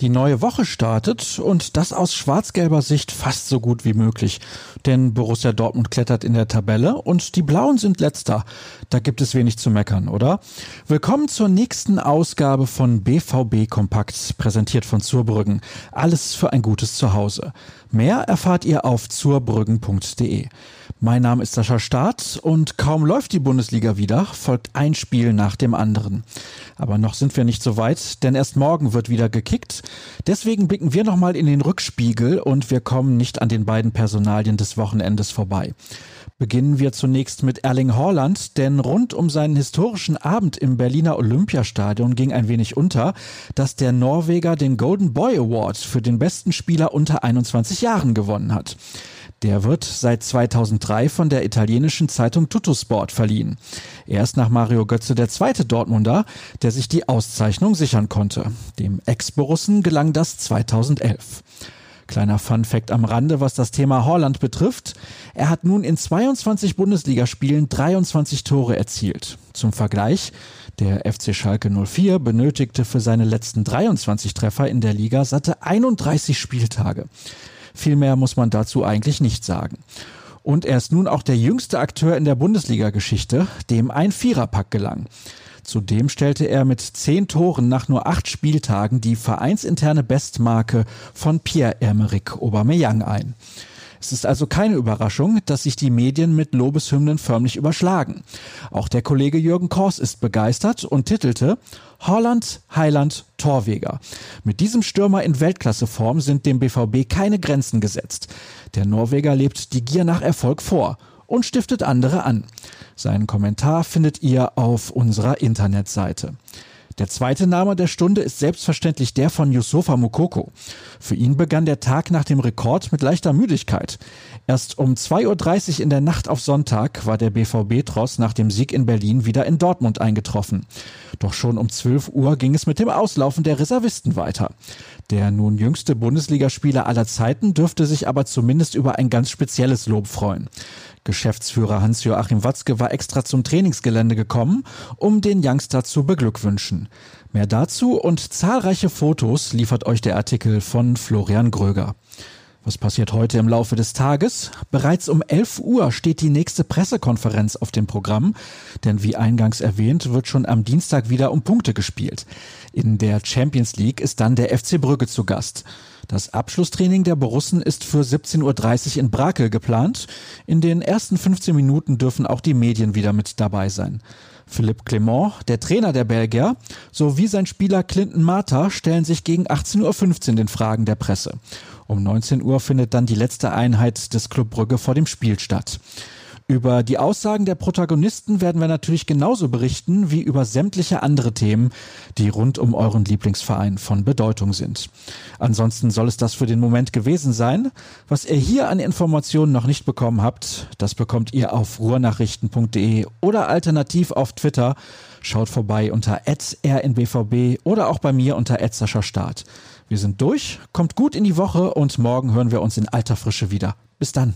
Die neue Woche startet und das aus schwarz-gelber Sicht fast so gut wie möglich. Denn Borussia Dortmund klettert in der Tabelle und die Blauen sind letzter. Da gibt es wenig zu meckern, oder? Willkommen zur nächsten Ausgabe von BVB Kompakt, präsentiert von Zurbrüggen. Alles für ein gutes Zuhause. Mehr erfahrt ihr auf zurbrüggen.de. Mein Name ist Sascha Staat und kaum läuft die Bundesliga wieder, folgt ein Spiel nach dem anderen. Aber noch sind wir nicht so weit, denn erst morgen wird wieder gekickt. Deswegen blicken wir nochmal in den Rückspiegel und wir kommen nicht an den beiden Personalien des Wochenendes vorbei. Beginnen wir zunächst mit Erling Haaland, denn rund um seinen historischen Abend im Berliner Olympiastadion ging ein wenig unter, dass der Norweger den Golden Boy Award für den besten Spieler unter 21 Jahren gewonnen hat. Der wird seit 2003 von der italienischen Zeitung Tuttosport verliehen. Er ist nach Mario Götze der zweite Dortmunder, der sich die Auszeichnung sichern konnte. Dem Ex-Borussen gelang das 2011. Kleiner Fun-Fact am Rande, was das Thema Holland betrifft. Er hat nun in 22 Bundesligaspielen 23 Tore erzielt. Zum Vergleich, der FC Schalke 04 benötigte für seine letzten 23 Treffer in der Liga satte 31 Spieltage. Viel mehr muss man dazu eigentlich nicht sagen. Und er ist nun auch der jüngste Akteur in der Bundesliga-Geschichte, dem ein Viererpack gelang. Zudem stellte er mit zehn Toren nach nur acht Spieltagen die vereinsinterne Bestmarke von Pierre-Emerick Aubameyang ein. Es ist also keine Überraschung, dass sich die Medien mit Lobeshymnen förmlich überschlagen. Auch der Kollege Jürgen Kors ist begeistert und titelte Holland, Heiland, Torweger. Mit diesem Stürmer in Weltklasseform sind dem BVB keine Grenzen gesetzt. Der Norweger lebt die Gier nach Erfolg vor und stiftet andere an. Seinen Kommentar findet ihr auf unserer Internetseite. Der zweite Name der Stunde ist selbstverständlich der von Yusufa Mukoko. Für ihn begann der Tag nach dem Rekord mit leichter Müdigkeit. Erst um 2.30 Uhr in der Nacht auf Sonntag war der BVB-Tross nach dem Sieg in Berlin wieder in Dortmund eingetroffen. Doch schon um 12 Uhr ging es mit dem Auslaufen der Reservisten weiter. Der nun jüngste Bundesligaspieler aller Zeiten dürfte sich aber zumindest über ein ganz spezielles Lob freuen. Geschäftsführer Hans-Joachim Watzke war extra zum Trainingsgelände gekommen, um den Youngster zu beglückwünschen. Mehr dazu und zahlreiche Fotos liefert euch der Artikel von Florian Gröger. Was passiert heute im Laufe des Tages? Bereits um 11 Uhr steht die nächste Pressekonferenz auf dem Programm, denn wie eingangs erwähnt, wird schon am Dienstag wieder um Punkte gespielt. In der Champions League ist dann der FC Brügge zu Gast. Das Abschlusstraining der Borussen ist für 17.30 Uhr in Brakel geplant. In den ersten 15 Minuten dürfen auch die Medien wieder mit dabei sein. Philippe Clement, der Trainer der Belgier, sowie sein Spieler Clinton Marta stellen sich gegen 18.15 Uhr den Fragen der Presse. Um 19 Uhr findet dann die letzte Einheit des Club Brügge vor dem Spiel statt. Über die Aussagen der Protagonisten werden wir natürlich genauso berichten wie über sämtliche andere Themen, die rund um euren Lieblingsverein von Bedeutung sind. Ansonsten soll es das für den Moment gewesen sein. Was ihr hier an Informationen noch nicht bekommen habt, das bekommt ihr auf ruhrnachrichten.de oder alternativ auf Twitter. Schaut vorbei unter rnbvb oder auch bei mir unter Start. Wir sind durch, kommt gut in die Woche und morgen hören wir uns in alter Frische wieder. Bis dann.